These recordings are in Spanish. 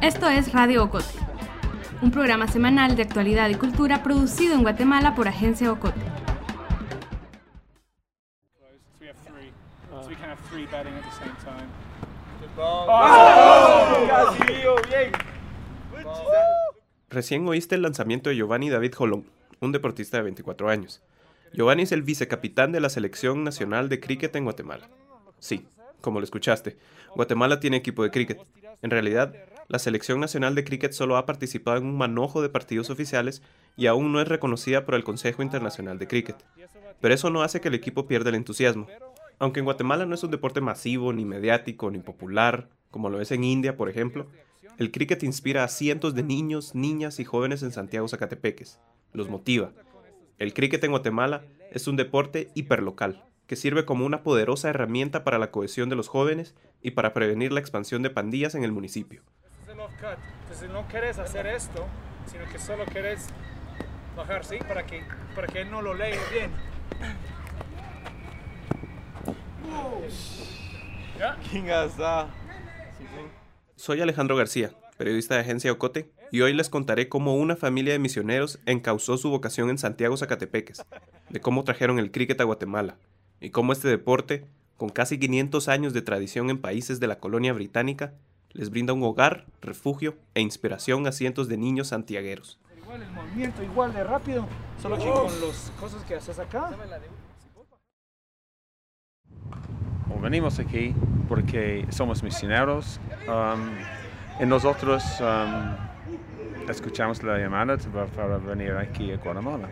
Esto es Radio Ocote, un programa semanal de actualidad y cultura producido en Guatemala por Agencia Ocote. Recién oíste el lanzamiento de Giovanni David Jolón, un deportista de 24 años. Giovanni es el vicecapitán de la Selección Nacional de Cricket en Guatemala. Sí, como lo escuchaste, Guatemala tiene equipo de cricket. En realidad, la Selección Nacional de Cricket solo ha participado en un manojo de partidos oficiales y aún no es reconocida por el Consejo Internacional de Cricket. Pero eso no hace que el equipo pierda el entusiasmo. Aunque en Guatemala no es un deporte masivo, ni mediático, ni popular, como lo es en India, por ejemplo, el cricket inspira a cientos de niños, niñas y jóvenes en Santiago Zacatepeques. Los motiva. El cricket en Guatemala es un deporte hiperlocal, que sirve como una poderosa herramienta para la cohesión de los jóvenes y para prevenir la expansión de pandillas en el municipio. Entonces no quieres hacer esto, sino que solo quieres bajar, ¿sí? Para que, para que él no lo lea bien. Soy Alejandro García, periodista de Agencia Ocote, y hoy les contaré cómo una familia de misioneros encauzó su vocación en Santiago Zacatepeques, de cómo trajeron el cricket a Guatemala, y cómo este deporte, con casi 500 años de tradición en países de la colonia británica, les brinda un hogar, refugio e inspiración a cientos de niños santiagueros. Igual el movimiento, igual de rápido, solo que con las cosas que haces acá. venimos aquí porque somos misioneros um, y nosotros um, escuchamos la llamada para venir aquí a Guatemala.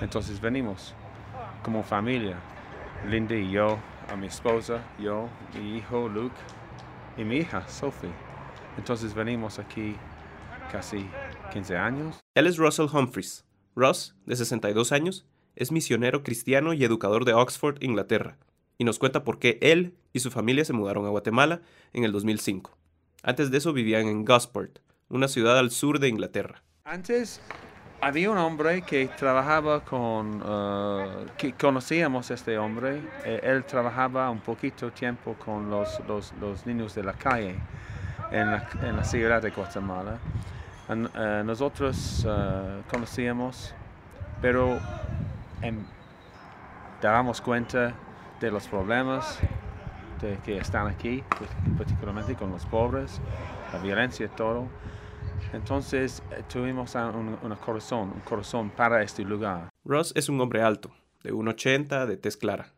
Entonces venimos como familia, Linda y yo, a mi esposa, yo, mi hijo Luke y mi hija Sophie. Entonces venimos aquí casi 15 años. Él es Russell Humphries. Ross, de 62 años, es misionero cristiano y educador de Oxford, Inglaterra, y nos cuenta por qué él y su familia se mudaron a Guatemala en el 2005. Antes de eso vivían en Gosport, una ciudad al sur de Inglaterra. Antes había un hombre que trabajaba con, uh, que conocíamos este hombre, eh, él trabajaba un poquito tiempo con los, niños de la calle en la, ciudad de Guatemala. Uh, nosotros conocíamos, pero en, dábamos cuenta de los problemas que están aquí, pues, particularmente con los pobres, la violencia y todo. Entonces eh, tuvimos un, corazón, un corazón para este lugar. Ross es un hombre alto, de 1,80, de tez clara.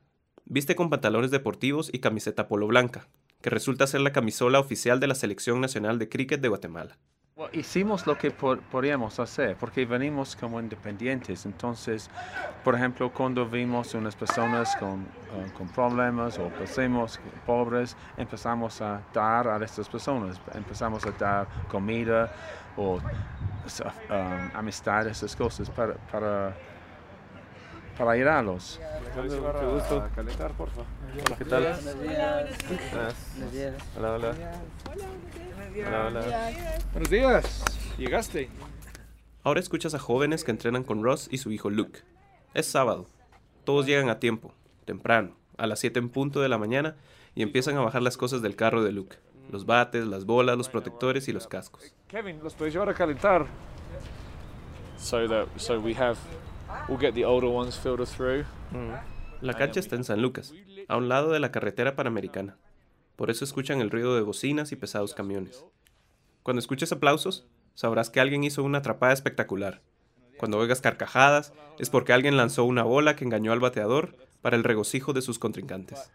Viste con pantalones deportivos y camiseta polo blanca, que resulta ser la camisola oficial de la Selección Nacional de Cricket de Guatemala hicimos lo que podíamos hacer porque venimos como independientes. Entonces, por ejemplo, cuando vimos unas personas con, uh, con problemas o pasemos pobres, empezamos a dar a estas personas. Empezamos a dar comida o um, amistad, esas cosas para para ayudarlos. Qué gusto. calentar, porfa. Hola, ¿qué tal? Buenos días. Hola, hola. Hola, hola. Buenos días. Llegaste. Ahora escuchas a jóvenes que entrenan con Ross y su hijo Luke. Es sábado. Todos llegan a tiempo, temprano, a las 7 en punto de la mañana, y empiezan a bajar las cosas del carro de Luke. Los bates, las bolas, los protectores y los cascos. Kevin, los puedes llevar a calentar. So that so we have we'll get the older ones filtered through. La cancha está en San Lucas, a un lado de la carretera panamericana. Por eso escuchan el ruido de bocinas y pesados camiones. Cuando escuches aplausos, sabrás que alguien hizo una atrapada espectacular. Cuando oigas carcajadas, es porque alguien lanzó una bola que engañó al bateador para el regocijo de sus contrincantes.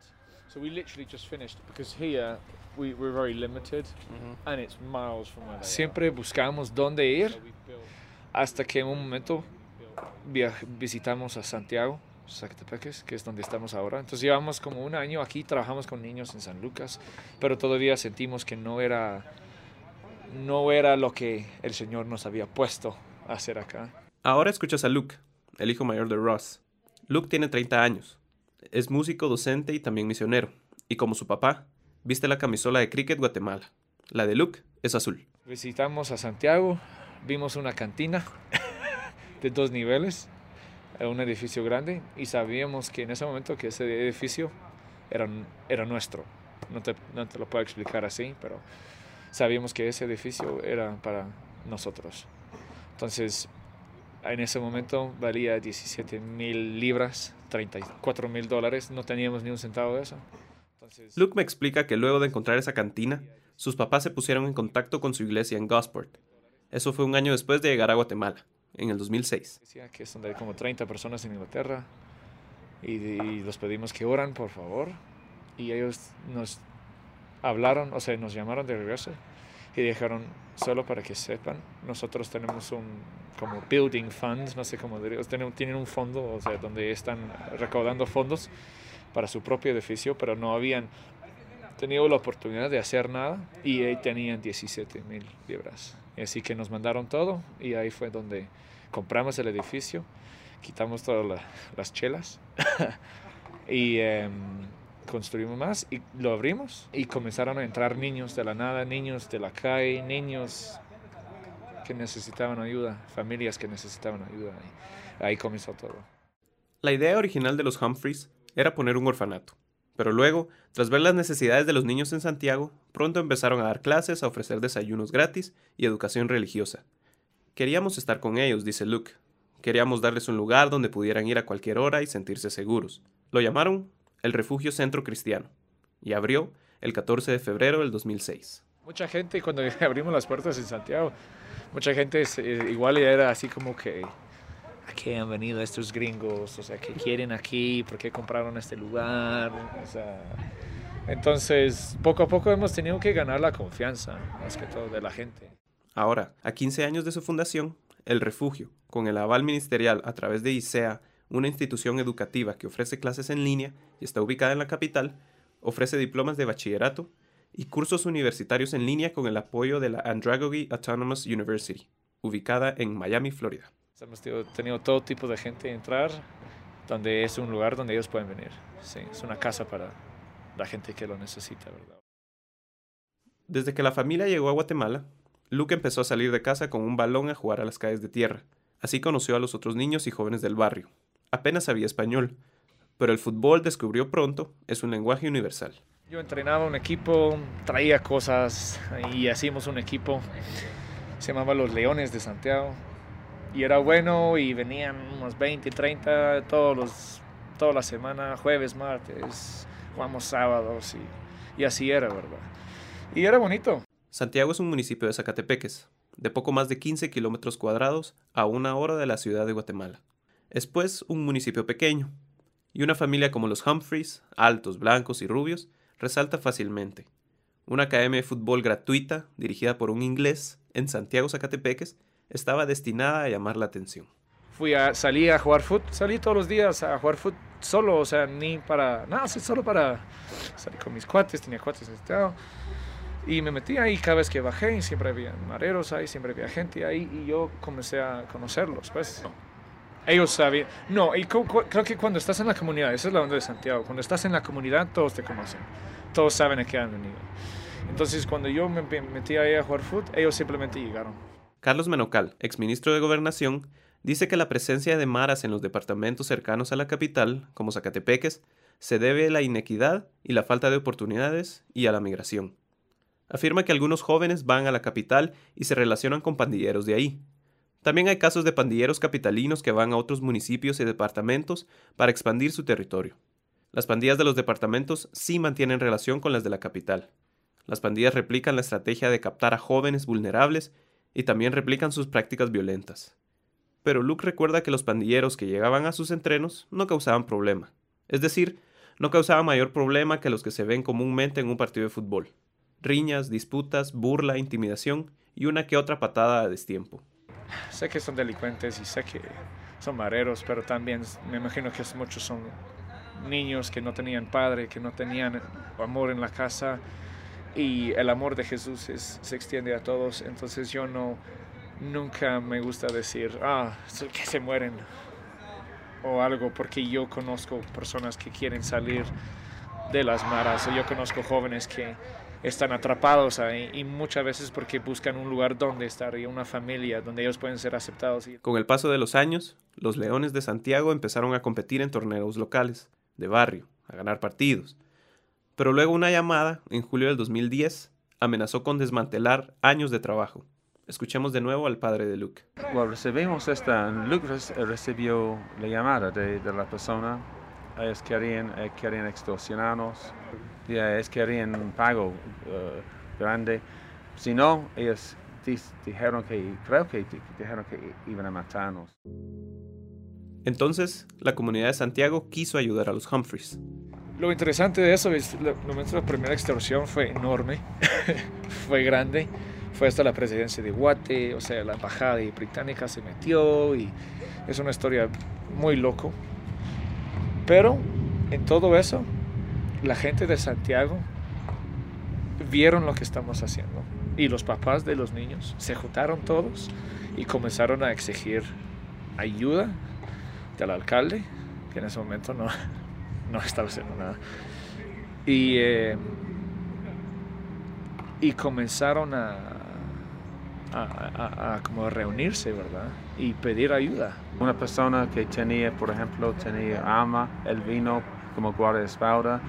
Siempre buscamos dónde ir hasta que en un momento visitamos a Santiago, Zacatepeques, que es donde estamos ahora. Entonces llevamos como un año aquí, trabajamos con niños en San Lucas, pero todavía sentimos que no era, no era lo que el Señor nos había puesto a hacer acá. Ahora escuchas a Luke, el hijo mayor de Ross. Luke tiene 30 años. Es músico, docente y también misionero. Y como su papá, viste la camisola de Cricket Guatemala. La de Luke es azul. Visitamos a Santiago, vimos una cantina de dos niveles, un edificio grande, y sabíamos que en ese momento que ese edificio era, era nuestro. No te, no te lo puedo explicar así, pero sabíamos que ese edificio era para nosotros. Entonces, en ese momento valía 17 mil libras, 34 mil dólares, no teníamos ni un centavo de eso. Entonces, Luke me explica que luego de encontrar esa cantina, sus papás se pusieron en contacto con su iglesia en Gosport. Eso fue un año después de llegar a Guatemala, en el 2006. decía que son de como 30 personas en Inglaterra y, y los pedimos que oran, por favor. Y ellos nos hablaron, o sea, nos llamaron de regreso y dijeron, solo para que sepan, nosotros tenemos un como building fund, no sé cómo diría, tienen, tienen un fondo, o sea, donde están recaudando fondos para su propio edificio, pero no habían tenido la oportunidad de hacer nada y ahí tenían 17 mil libras. Así que nos mandaron todo y ahí fue donde compramos el edificio, quitamos todas la- las chelas y em, construimos más y lo abrimos y comenzaron a entrar niños de la nada, niños de la calle, niños que necesitaban ayuda, familias que necesitaban ayuda. Y ahí comenzó todo. La idea original de los Humphreys era poner un orfanato, pero luego, tras ver las necesidades de los niños en Santiago, pronto empezaron a dar clases, a ofrecer desayunos gratis y educación religiosa. Queríamos estar con ellos, dice Luke. Queríamos darles un lugar donde pudieran ir a cualquier hora y sentirse seguros. Lo llamaron el Refugio Centro Cristiano y abrió el 14 de febrero del 2006. Mucha gente, cuando abrimos las puertas en Santiago, mucha gente es, eh, igual era así como que aquí han venido estos gringos, o sea, que quieren aquí, ¿por qué compraron este lugar? O sea, entonces, poco a poco hemos tenido que ganar la confianza, más que todo, de la gente. Ahora, a 15 años de su fundación, el refugio, con el aval ministerial a través de ISEA, una institución educativa que ofrece clases en línea y está ubicada en la capital, ofrece diplomas de bachillerato y cursos universitarios en línea con el apoyo de la Andragogy Autonomous University, ubicada en Miami, Florida. Hemos tenido todo tipo de gente entrar, donde es un lugar donde ellos pueden venir. Sí, es una casa para la gente que lo necesita, ¿verdad? Desde que la familia llegó a Guatemala, Luke empezó a salir de casa con un balón a jugar a las calles de tierra. Así conoció a los otros niños y jóvenes del barrio. Apenas sabía español, pero el fútbol descubrió pronto es un lenguaje universal. Yo entrenaba un equipo, traía cosas y hacíamos un equipo, se llamaba Los Leones de Santiago. Y era bueno y venían unos 20, 30 todos los, toda la semana, jueves, martes, jugamos sábados y, y así era, ¿verdad? Y era bonito. Santiago es un municipio de Zacatepeques, de poco más de 15 kilómetros cuadrados a una hora de la ciudad de Guatemala. Es pues un municipio pequeño, y una familia como los Humphreys, altos, blancos y rubios, resalta fácilmente. Una academia de fútbol gratuita, dirigida por un inglés, en Santiago Zacatepeques, estaba destinada a llamar la atención. Fui a, salí a jugar fútbol, salí todos los días a jugar fútbol solo, o sea, ni para, nada, sí, solo para salir con mis cuates, tenía cuates Santiago. Y me metí ahí cada vez que bajé siempre había mareros ahí, siempre había gente ahí y yo comencé a conocerlos, pues. Ellos sabían, no, y creo que cuando estás en la comunidad, esa es la onda de Santiago, cuando estás en la comunidad todos te conocen, todos saben a qué han venido. Entonces cuando yo me me metí ahí a jugar fútbol, ellos simplemente llegaron. Carlos Menocal, exministro de Gobernación, dice que la presencia de maras en los departamentos cercanos a la capital, como Zacatepeques, se debe a la inequidad y la falta de oportunidades y a la migración. Afirma que algunos jóvenes van a la capital y se relacionan con pandilleros de ahí. También hay casos de pandilleros capitalinos que van a otros municipios y departamentos para expandir su territorio. Las pandillas de los departamentos sí mantienen relación con las de la capital. Las pandillas replican la estrategia de captar a jóvenes vulnerables y también replican sus prácticas violentas. Pero Luke recuerda que los pandilleros que llegaban a sus entrenos no causaban problema. Es decir, no causaban mayor problema que los que se ven comúnmente en un partido de fútbol. Riñas, disputas, burla, intimidación y una que otra patada a destiempo. Sé que son delincuentes y sé que son mareros, pero también me imagino que muchos son niños que no tenían padre, que no tenían amor en la casa y el amor de Jesús es- se extiende a todos. Entonces yo no, nunca me gusta decir, ah, que se mueren o algo, porque yo conozco personas que quieren salir de las maras, o yo conozco jóvenes que están atrapados ahí y muchas veces porque buscan un lugar donde estar y una familia donde ellos pueden ser aceptados. Con el paso de los años, los Leones de Santiago empezaron a competir en torneos locales, de barrio, a ganar partidos. Pero luego una llamada, en julio del 2010, amenazó con desmantelar años de trabajo. Escuchemos de nuevo al padre de Luke. Bueno, recibimos esta, Luke recibió la llamada de, la persona, ellos querían, eh, querían extorsionarnos, ellos querían pago eh, grande, si no, ellos dijeron que, creo que dijeron que iban a matarnos. Entonces, la comunidad de Santiago quiso ayudar a los Humphreys. Lo interesante de eso es, la, la primera extorsión fue enorme, fue grande, fue hasta la presidencia de Guate, o sea, la embajada británica se metió y es una historia muy loco. Pero en todo eso, la gente de Santiago vieron lo que estamos haciendo y los papás de los niños se juntaron todos y comenzaron a exigir ayuda del alcalde, que en ese momento no, no estaba haciendo nada. Y, eh, y comenzaron a, a, a, como reunirse, ¿verdad? Y pedir ayuda. Una persona que tenía, por ejemplo, tenía ama, el vino como guardaespaldas,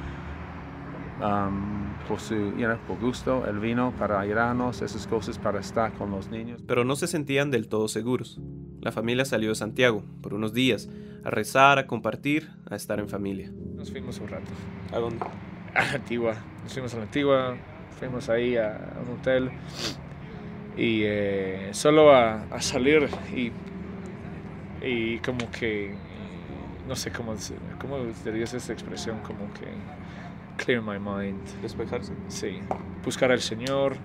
um, por su, por gusto, el vino para ayudarnos, esas cosas para estar con los niños. Pero no se sentían del todo seguros. La familia salió de Santiago por unos días a rezar, a compartir, a estar en familia. Nos fuimos un rato. ¿A dónde? A la Antigua. Nos fuimos a la Antigua, fuimos ahí a un hotel y eh, solo a, a, salir y, y como que, no sé cómo, cómo dirías esa expresión, como que clear my mind. Despejarse. Sí, buscar al Señor.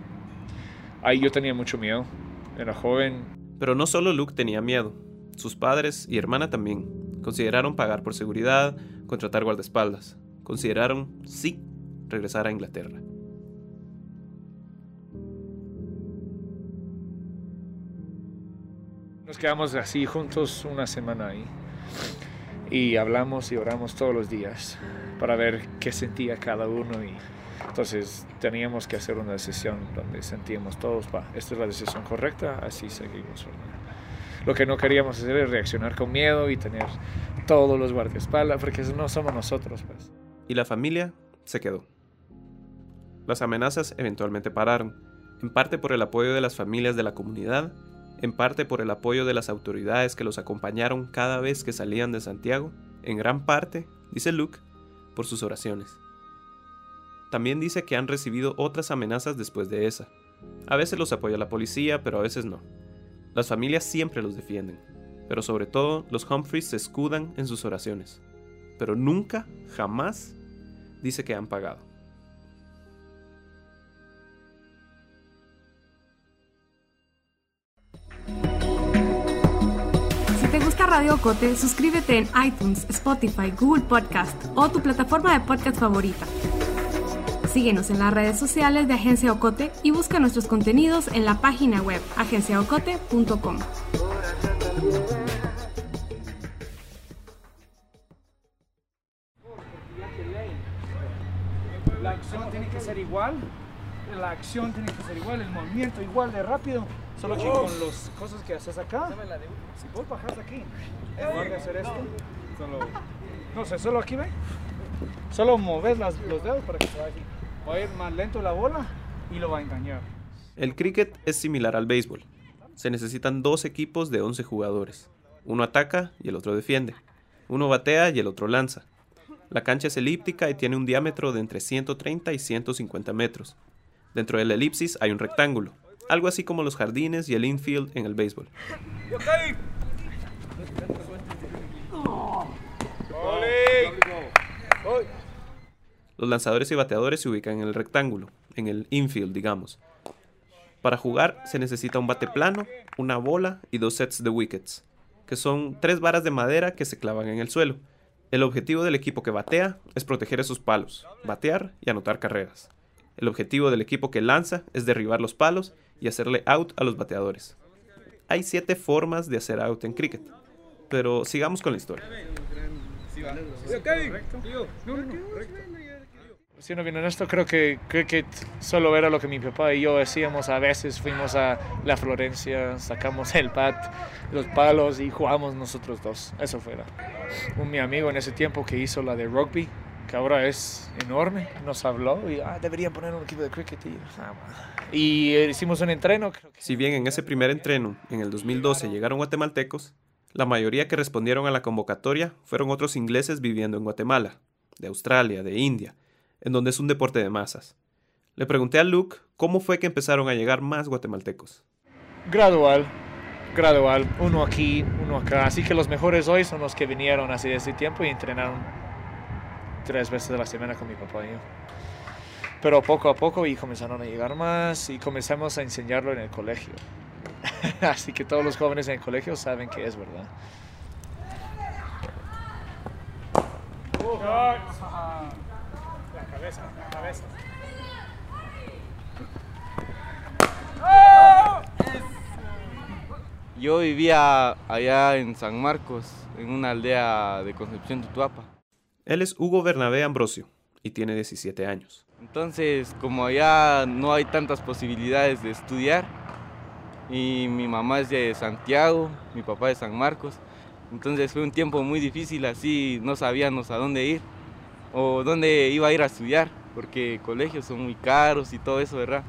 Ahí yo tenía mucho miedo, era joven. Pero no solo Luke tenía miedo, sus padres y hermana también. Consideraron pagar por seguridad, contratar guardaespaldas. Consideraron, sí, regresar a Inglaterra. Nos quedamos así juntos una semana ahí y hablamos y oramos todos los días para ver qué sentía cada uno y entonces teníamos que hacer una decisión donde sentíamos todos, va, esta es la decisión correcta, así seguimos. Lo que no queríamos hacer es reaccionar con miedo y tener todos los guardaespaldas, porque no somos nosotros. Pues. Y la familia se quedó. Las amenazas eventualmente pararon, en parte por el apoyo de las familias de la comunidad en parte por el apoyo de las autoridades que los acompañaron cada vez que salían de Santiago, en gran parte, dice Luke, por sus oraciones. También dice que han recibido otras amenazas después de esa. A veces los apoya la policía, pero a veces no. Las familias siempre los defienden, pero sobre todo los Humphreys se escudan en sus oraciones. Pero nunca, jamás, dice que han pagado. Radio Cote, suscríbete en iTunes, Spotify, Google Podcast o tu plataforma de podcast favorita. Síguenos en las redes sociales de Agencia Ocote y busca nuestros contenidos en la página web agenciaocote.com. La acción tiene que ser igual, la acción tiene que ser igual, el movimiento igual de rápido. Solo que con las cosas que haces acá, si vos bajas aquí, en lugar de hacer esto, solo, no sé, solo aquí ve, solo moves las, los dedos para que se vaya. Va a ir más lento la bola y lo va a engañar. El cricket es similar al béisbol. Se necesitan dos equipos de 11 jugadores. Uno ataca y el otro defiende. Uno batea y el otro lanza. La cancha es elíptica y tiene un diámetro de entre 130 y 150 metros. Dentro de la elipsis hay un rectángulo, algo así como los jardines y el infield en el béisbol. Los lanzadores y bateadores se ubican en el rectángulo, en el infield, digamos. Para jugar se necesita un bate plano, una bola y dos sets de wickets, que son tres varas de madera que se clavan en el suelo. El objetivo del equipo que batea es proteger esos palos, batear y anotar carreras. El objetivo del equipo que lanza es derribar los palos y hacerle out a los bateadores. Hay siete formas de hacer out en cricket, pero sigamos con la historia. Siendo bien honesto, creo que cricket solo era lo que mi papá y yo hacíamos. A veces fuimos a la Florencia, sacamos el pat, los palos y jugamos nosotros dos. Eso fuera. Un mi amigo en ese tiempo que hizo la de rugby, que ahora es enorme, nos habló y ah, deberían poner un equipo de cricket. Y, ah, y eh, hicimos un entreno. Creo que... Si bien en ese primer entreno, en el 2012, llegaron guatemaltecos, la mayoría que respondieron a la convocatoria fueron otros ingleses viviendo en Guatemala, de Australia, de India, en donde es un deporte de masas. Le pregunté a Luke cómo fue que empezaron a llegar más guatemaltecos. Gradual, gradual, uno aquí, uno acá. Así que los mejores hoy son los que vinieron hace ese tiempo y entrenaron tres veces a la semana con mi papá y yo. Pero poco a poco y comenzaron a llegar más y comenzamos a enseñarlo en el colegio. Así que todos los jóvenes en el colegio saben que es verdad. La cabeza, la cabeza. Yo vivía allá en San Marcos, en una aldea de Concepción Tutuapa. Él es Hugo Bernabé Ambrosio y tiene 17 años. Entonces, como allá no hay tantas posibilidades de estudiar, y mi mamá es de Santiago, mi papá de San Marcos, entonces fue un tiempo muy difícil, así no sabíamos a dónde ir o dónde iba a ir a estudiar, porque colegios son muy caros y todo eso, ¿verdad?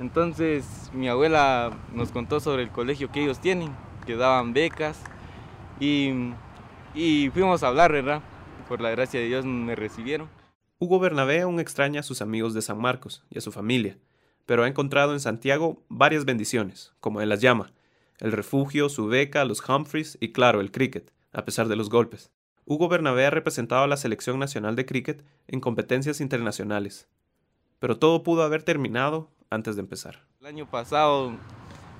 Entonces mi abuela nos contó sobre el colegio que ellos tienen, que daban becas y, y fuimos a hablar, ¿verdad? Por la gracia de Dios me recibieron. Hugo Bernabé aún extraña a sus amigos de San Marcos y a su familia, pero ha encontrado en Santiago varias bendiciones, como él las llama, el refugio, su beca, los Humphreys y claro, el cricket, a pesar de los golpes. Hugo Bernabé ha representado a la selección nacional de cricket en competencias internacionales, pero todo pudo haber terminado antes de empezar. El año pasado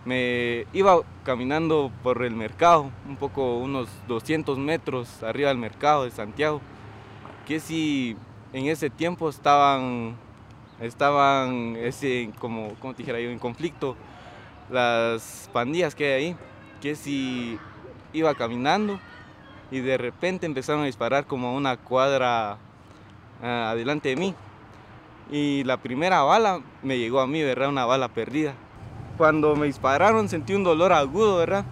me iba caminando por el mercado, un poco unos 200 metros arriba del mercado de Santiago, que si en ese tiempo estaban, estaban ese, como, como te dijera yo, en conflicto las pandillas que hay ahí, que si iba caminando y de repente empezaron a disparar como a una cuadra ah, adelante de mí y la primera bala me llegó a mí, ¿verdad? Una bala perdida. Cuando me dispararon sentí un dolor agudo, ¿verdad?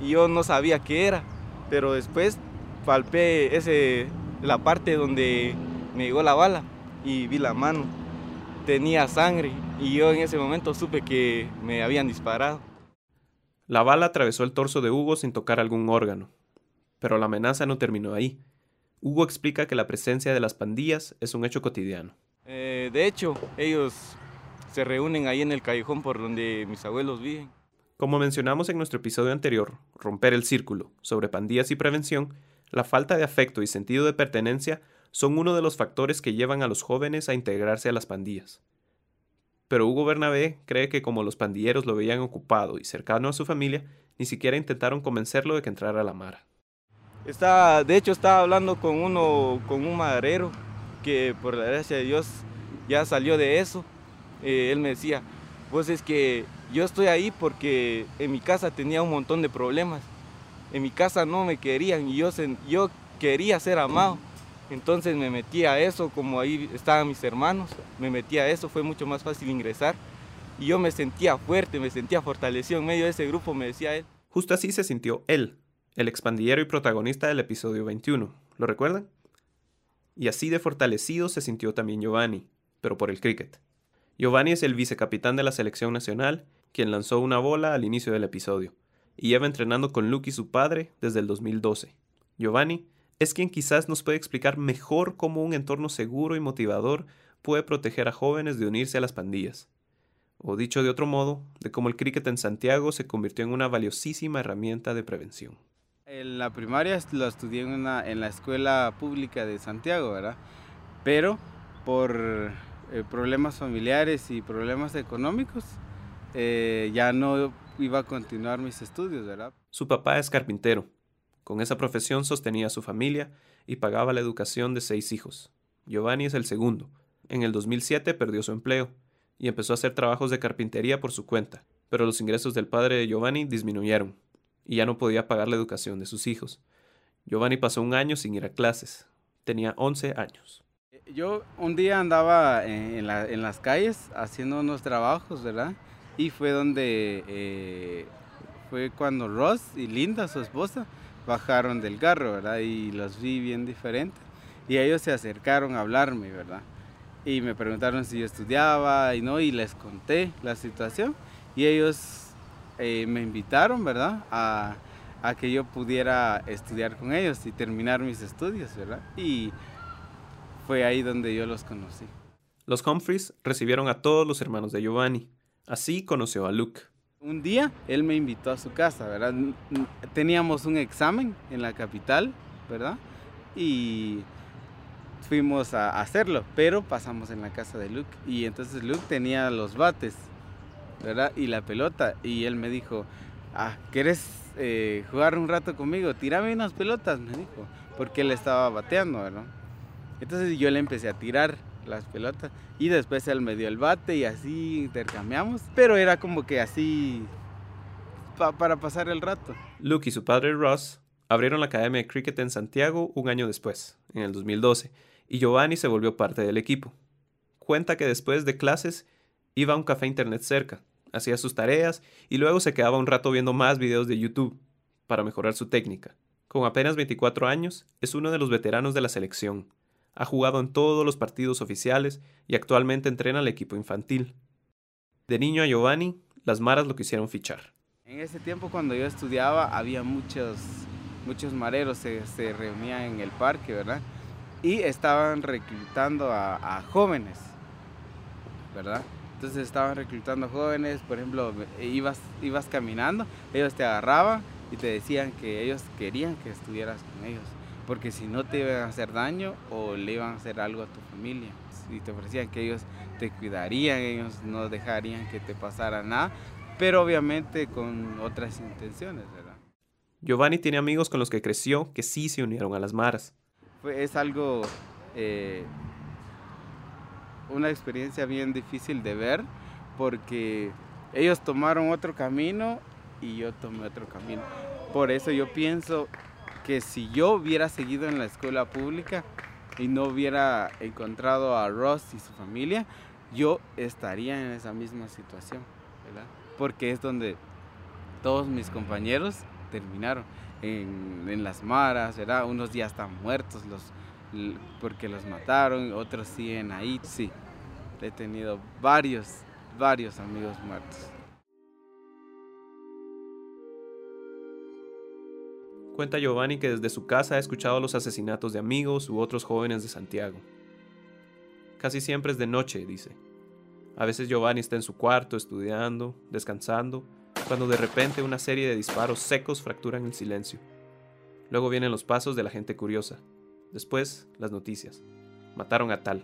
Y yo no sabía qué era, pero después palpé ese, la parte donde me llegó la bala y vi la mano. Tenía sangre y yo en ese momento supe que me habían disparado. La bala atravesó el torso de Hugo sin tocar algún órgano, pero la amenaza no terminó ahí. Hugo explica que la presencia de las pandillas es un hecho cotidiano. Eh, de hecho, ellos se reúnen ahí en el callejón por donde mis abuelos viven. Como mencionamos en nuestro episodio anterior, Romper el Círculo, sobre pandillas y prevención, la falta de afecto y sentido de pertenencia son uno de los factores que llevan a los jóvenes a integrarse a las pandillas. Pero Hugo Bernabé cree que como los pandilleros lo veían ocupado y cercano a su familia, ni siquiera intentaron convencerlo de que entrara a la mara. Está, de hecho, estaba hablando con uno, con un maderero que por la gracia de Dios ya salió de eso. Eh, él me decía, pues es que yo estoy ahí porque en mi casa tenía un montón de problemas. En mi casa no me querían y yo, yo quería ser amado. Entonces me metí a eso, como ahí estaban mis hermanos, me metí a eso, fue mucho más fácil ingresar. Y yo me sentía fuerte, me sentía fortalecido en medio de ese grupo, me decía él. Justo así se sintió él, el expandillero y protagonista del episodio 21. ¿Lo recuerdan? y así de fortalecido se sintió también Giovanni, pero por el cricket. Giovanni es el vicecapitán de la selección nacional, quien lanzó una bola al inicio del episodio, y lleva entrenando con Luke y su padre desde el 2012. Giovanni es quien quizás nos puede explicar mejor cómo un entorno seguro y motivador puede proteger a jóvenes de unirse a las pandillas. O dicho de otro modo, de cómo el cricket en Santiago se convirtió en una valiosísima herramienta de prevención. En la primaria lo estudié en la escuela pública de Santiago, ¿verdad? Pero por eh, problemas familiares y problemas económicos, eh, ya no iba a continuar mis estudios, ¿verdad? Su papá es carpintero. Con esa profesión sostenía a su familia y pagaba la educación de seis hijos. Giovanni es el segundo. En el 2007 perdió su empleo y empezó a hacer trabajos de carpintería por su cuenta, pero los ingresos del padre de Giovanni disminuyeron y ya no podía pagar la educación de sus hijos. Giovanni pasó un año sin ir a clases. Tenía 11 años. Yo un día andaba en, las calles haciendo unos trabajos, ¿verdad? Y fue donde, eh, fue cuando Ross y Linda, su esposa, bajaron del carro, ¿verdad? Y los vi bien diferentes. Y ellos se acercaron a hablarme, ¿verdad? Y me preguntaron si yo estudiaba y no, y les conté la situación. Y ellos eh, me invitaron, ¿verdad? A, a que yo pudiera estudiar con ellos y terminar mis estudios, ¿verdad? Y fue ahí donde yo los conocí. Los Humphreys recibieron a todos los hermanos de Giovanni. Así conoció a Luke. Un día él me invitó a su casa, ¿verdad? Teníamos un examen en la capital, ¿verdad? Y fuimos a hacerlo, pero pasamos en la casa de Luke. Y entonces Luke tenía los bates, ¿verdad? Y la pelota. Y él me dijo, ah, ¿quieres eh, jugar un rato conmigo? Tírame unas pelotas, me dijo, porque él estaba bateando, ¿verdad? Entonces yo le empecé a tirar las pelotas y después él me dio el bate y así intercambiamos, pero era como que así pa- para pasar el rato. Luke y su padre Ross abrieron la Academia de Cricket en Santiago un año después, en el 2012, y Giovanni se volvió parte del equipo. Cuenta que después de clases iba a un café internet cerca, hacía sus tareas y luego se quedaba un rato viendo más videos de YouTube para mejorar su técnica. Con apenas 24 años, es uno de los veteranos de la selección. Ha jugado en todos los partidos oficiales y actualmente entrena al equipo infantil. De niño a Giovanni, las maras lo quisieron fichar. En ese tiempo cuando yo estudiaba había muchos, muchos mareros, se, se reunían en el parque, ¿verdad? Y estaban reclutando a, jóvenes, ¿verdad? Entonces estaban reclutando jóvenes, por ejemplo, ibas, ibas caminando, ellos te agarraban y te decían que ellos querían que estuvieras con ellos, porque si no te iban a hacer daño o le iban a hacer algo a tu familia. Y te ofrecían que ellos te cuidarían, ellos no dejarían que te pasara nada, pero obviamente con otras intenciones, ¿verdad? Giovanni tiene amigos con los que creció que sí se unieron a las maras. Fue- es algo, eh, una experiencia bien difícil de ver, porque ellos tomaron otro camino y yo tomé otro camino. Por eso yo pienso que si yo hubiera seguido en la escuela pública y no hubiera encontrado a Ross y su familia, yo estaría en esa misma situación, ¿verdad? Porque es donde todos mis compañeros terminaron en, las maras, ¿verdad? Unos ya están muertos los, porque los mataron, otros siguen ahí. Sí, he tenido varios, varios amigos muertos. Cuenta Giovanni que desde su casa ha escuchado los asesinatos de amigos u otros jóvenes de Santiago. Casi siempre es de noche, dice. A veces Giovanni está en su cuarto estudiando, descansando, cuando de repente una serie de disparos secos fracturan el silencio. Luego vienen los pasos de la gente curiosa. Después, las noticias. Mataron a tal.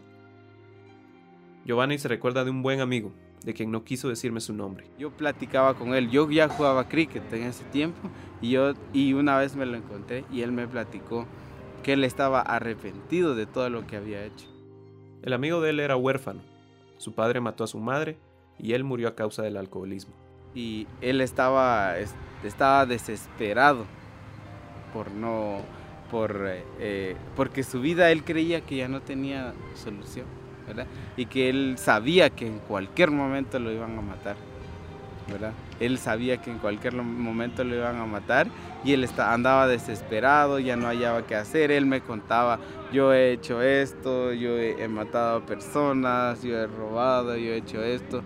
Giovanni se recuerda de un buen amigo, de quien no quiso decirme su nombre. Yo platicaba con él, yo ya jugaba cricket en ese tiempo y, yo, y una vez me lo encontré y él me platicó que él estaba arrepentido de todo lo que había hecho. El amigo de él era huérfano. Su padre mató a su madre y él murió a causa del alcoholismo. y él estaba, es- estaba desesperado por no, por, eh, eh, porque su vida él creía que ya no tenía solución, ¿verdad? Y que él sabía que en cualquier momento lo iban a matar, ¿verdad? Él sabía que en cualquier momento lo iban a matar y él andaba desesperado, ya no hallaba qué hacer, él me contaba, yo he hecho esto, yo he matado a personas, yo he robado, yo he hecho esto,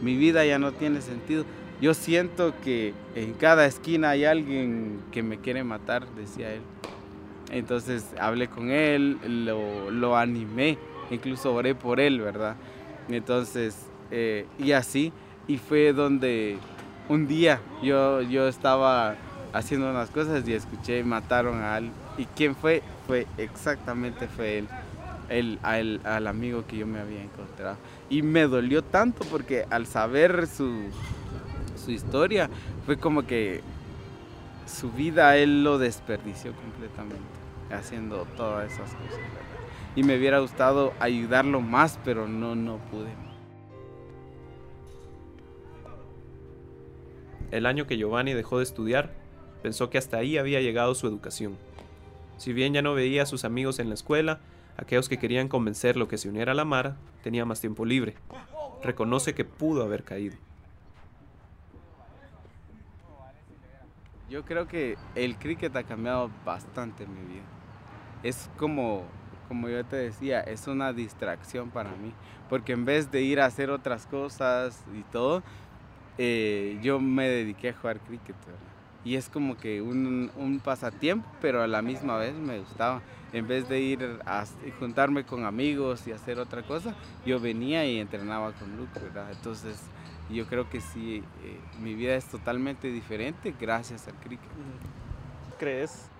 mi vida ya no tiene sentido. Yo siento que en cada esquina hay alguien que me quiere matar, decía él. Entonces hablé con él, lo, lo animé, incluso oré por él, ¿verdad? Entonces, eh, y así, y fue donde un día yo, yo estaba haciendo unas cosas y escuché mataron a él. ¿Y quién fue? Fue exactamente fue él, al amigo que yo me había encontrado. Y me dolió tanto porque al saber su, su historia, fue como que su vida él lo desperdició completamente, haciendo todas esas cosas. Y me hubiera gustado ayudarlo más, pero no, no pude. El año que Giovanni dejó de estudiar, pensó que hasta ahí había llegado su educación. Si bien ya no veía a sus amigos en la escuela, aquellos que querían convencerlo que se uniera a la Mara, tenía más tiempo libre. Reconoce que pudo haber caído. Yo creo que el cricket ha cambiado bastante mi vida. Es como, como yo te decía, es una distracción para mí, porque en vez de ir a hacer otras cosas y todo, eh, yo me dediqué a jugar cricket. Y es como que un, un, pasatiempo, pero a la misma vez me gustaba. En vez de ir a juntarme con amigos y hacer otra cosa, yo venía y entrenaba con Luke, ¿verdad? Entonces, yo creo que sí, eh, mi vida es totalmente diferente gracias al cricket. ¿Crees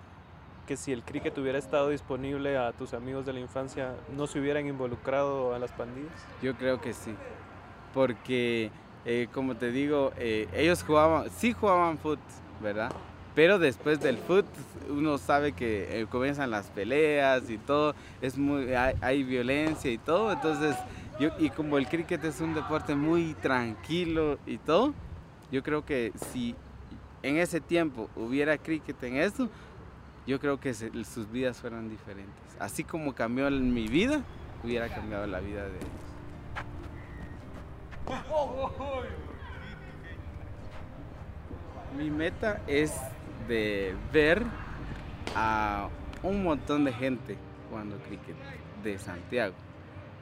que si el cricket hubiera estado disponible a tus amigos de la infancia, no se hubieran involucrado a las pandillas? Yo creo que sí, porque eh, como te digo, eh, ellos jugaban, sí jugaban foot, ¿verdad? Pero después del foot uno sabe que eh, comienzan las peleas y todo, es muy, hay, hay, violencia y todo, entonces yo, y como el cricket es un deporte muy tranquilo y todo, yo creo que si en ese tiempo hubiera cricket en eso, yo creo que sus vidas fueran diferentes. Así como cambió mi vida, hubiera cambiado la vida de ellos. Mi meta es de ver a un montón de gente jugando cricket de Santiago,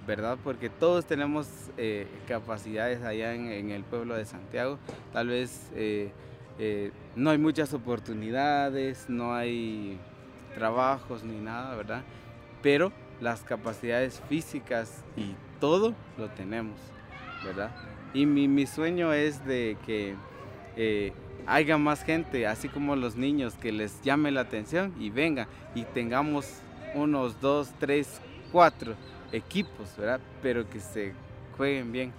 ¿verdad? Porque todos tenemos eh, capacidades allá en, en, el pueblo de Santiago. Tal vez eh, eh, no hay muchas oportunidades, no hay trabajos ni nada, ¿verdad? Pero las capacidades físicas y todo lo tenemos, ¿verdad? Y mi, mi sueño es de que eh, haya más gente, así como los niños, que les llame la atención y venga y tengamos unos dos, tres, cuatro equipos, ¿verdad? Pero que se jueguen bien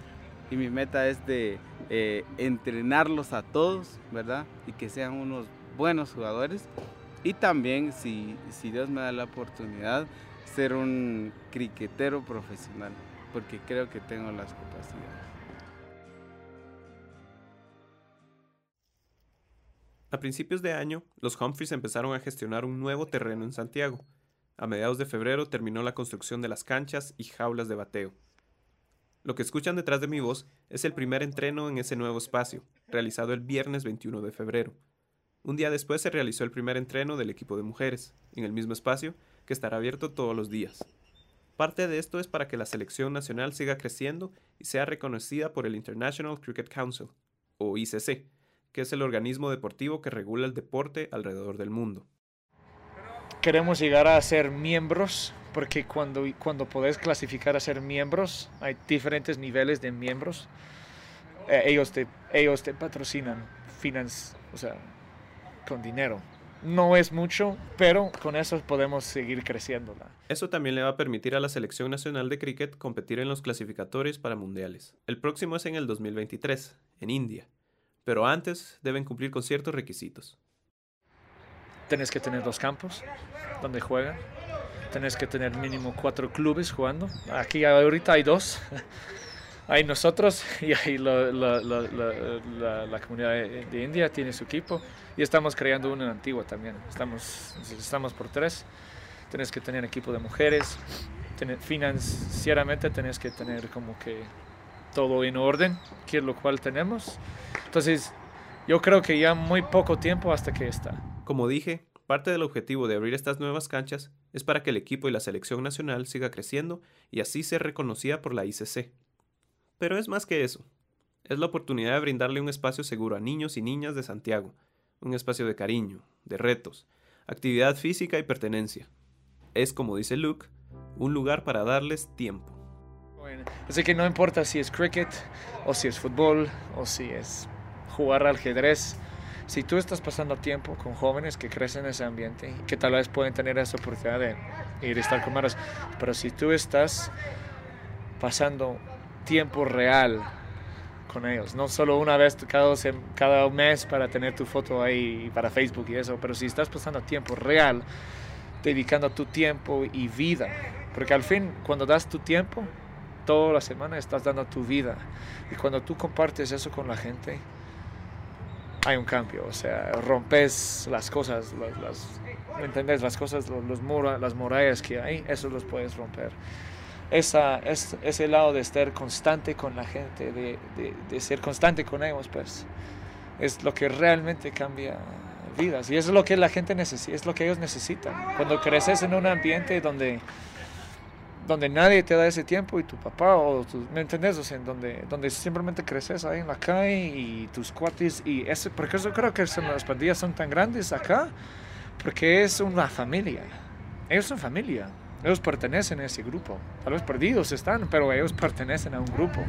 y mi meta es de eh, entrenarlos a todos, ¿verdad? Y que sean unos buenos jugadores. Y también, si, si Dios me da la oportunidad, ser un criquetero profesional, porque creo que tengo las capacidades. A principios de año, los Humphreys empezaron a gestionar un nuevo terreno en Santiago. A mediados de febrero terminó la construcción de las canchas y jaulas de bateo. Lo que escuchan detrás de mi voz es el primer entreno en ese nuevo espacio, realizado el viernes 21 de febrero. Un día después se realizó el primer entreno del equipo de mujeres, en el mismo espacio, que estará abierto todos los días. Parte de esto es para que la selección nacional siga creciendo y sea reconocida por el International Cricket Council, o ICC, que es el organismo deportivo que regula el deporte alrededor del mundo. Queremos llegar a ser miembros porque cuando, cuando podés clasificar a ser miembros, hay diferentes niveles de miembros. Eh, ellos, te, ellos te patrocinan finance, o sea, con dinero. No es mucho, pero con eso podemos seguir creciendo. Eso también le va a permitir a la Selección Nacional de Cricket competir en los clasificatorios para mundiales. El próximo es en el 2023, en India. Pero antes deben cumplir con ciertos requisitos. Tienes que tener dos campos donde juegan tenés que tener mínimo cuatro clubes jugando. Aquí ahorita hay dos. hay nosotros y hay la, la, la, la, comunidad de India tiene su equipo y estamos creando uno antiguo también. Estamos, estamos por tres. Tienes que tener equipo de mujeres. financieramente tenés que tener como que todo en orden, que es lo cual tenemos. Entonces, yo creo que ya muy poco tiempo hasta que está. Como dije, Parte del objetivo de abrir estas nuevas canchas es para que el equipo y la selección nacional siga creciendo y así ser reconocida por la ICC. Pero es más que eso. Es la oportunidad de brindarle un espacio seguro a niños y niñas de Santiago, un espacio de cariño, de retos, actividad física y pertenencia. Es, como dice Luke, un lugar para darles tiempo. así que no importa si es cricket, o si es fútbol, o si es jugar al ajedrez, si tú estás pasando tiempo con jóvenes que crecen en ese ambiente que tal vez pueden tener esa oportunidad de ir a estar con más, pero si tú estás pasando tiempo real con ellos, no solo una vez cada, cada mes para tener tu foto ahí para Facebook y eso, pero si estás pasando tiempo real, dedicando tu tiempo y vida, porque al fin cuando das tu tiempo, toda la semana estás dando tu vida. Y cuando tú compartes eso con la gente, hay un cambio, o sea, rompes las cosas, las, las ¿me entendés? Las cosas, los, los mura, las murallas que hay, eso los puedes romper. Esa, es, ese lado de estar constante con la gente, de, de, de, ser constante con ellos, pues, es lo que realmente cambia vidas. Y eso es lo que la gente necesita, es lo que ellos necesitan. Cuando creces en un ambiente donde donde nadie te da ese tiempo y tu papá o tu, ¿me entendés? O sea, en donde, donde simplemente creces ahí en la calle y tus cuates y ese, porque eso creo que las pandillas son tan grandes acá, porque es una familia. Ellos son familia. Ellos pertenecen a ese grupo. Tal vez perdidos están, pero ellos pertenecen a un grupo.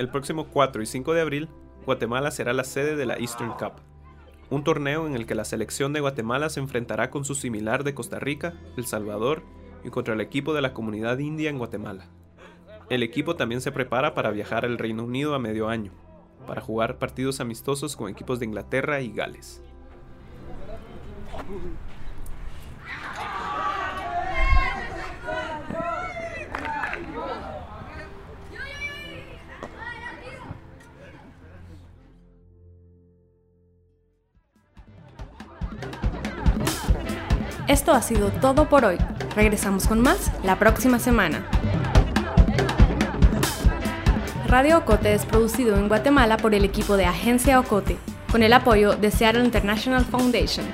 El próximo 4 y 5 de abril, Guatemala será la sede de la Eastern Cup, un torneo en el que la selección de Guatemala se enfrentará con su similar de Costa Rica, El Salvador y contra el equipo de la comunidad india en Guatemala. El equipo también se prepara para viajar al Reino Unido a medio año, para jugar partidos amistosos con equipos de Inglaterra y Gales. Ha sido todo por hoy. Regresamos con más la próxima semana. Radio Ocote es producido en Guatemala por el equipo de Agencia Ocote, con el apoyo de Seattle International Foundation.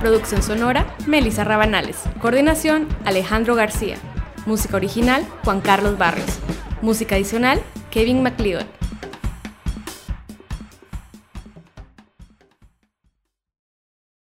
Producción sonora, Melissa Rabanales. Coordinación, Alejandro García. Música original, Juan Carlos Barrios. Música adicional, Kevin McLeod.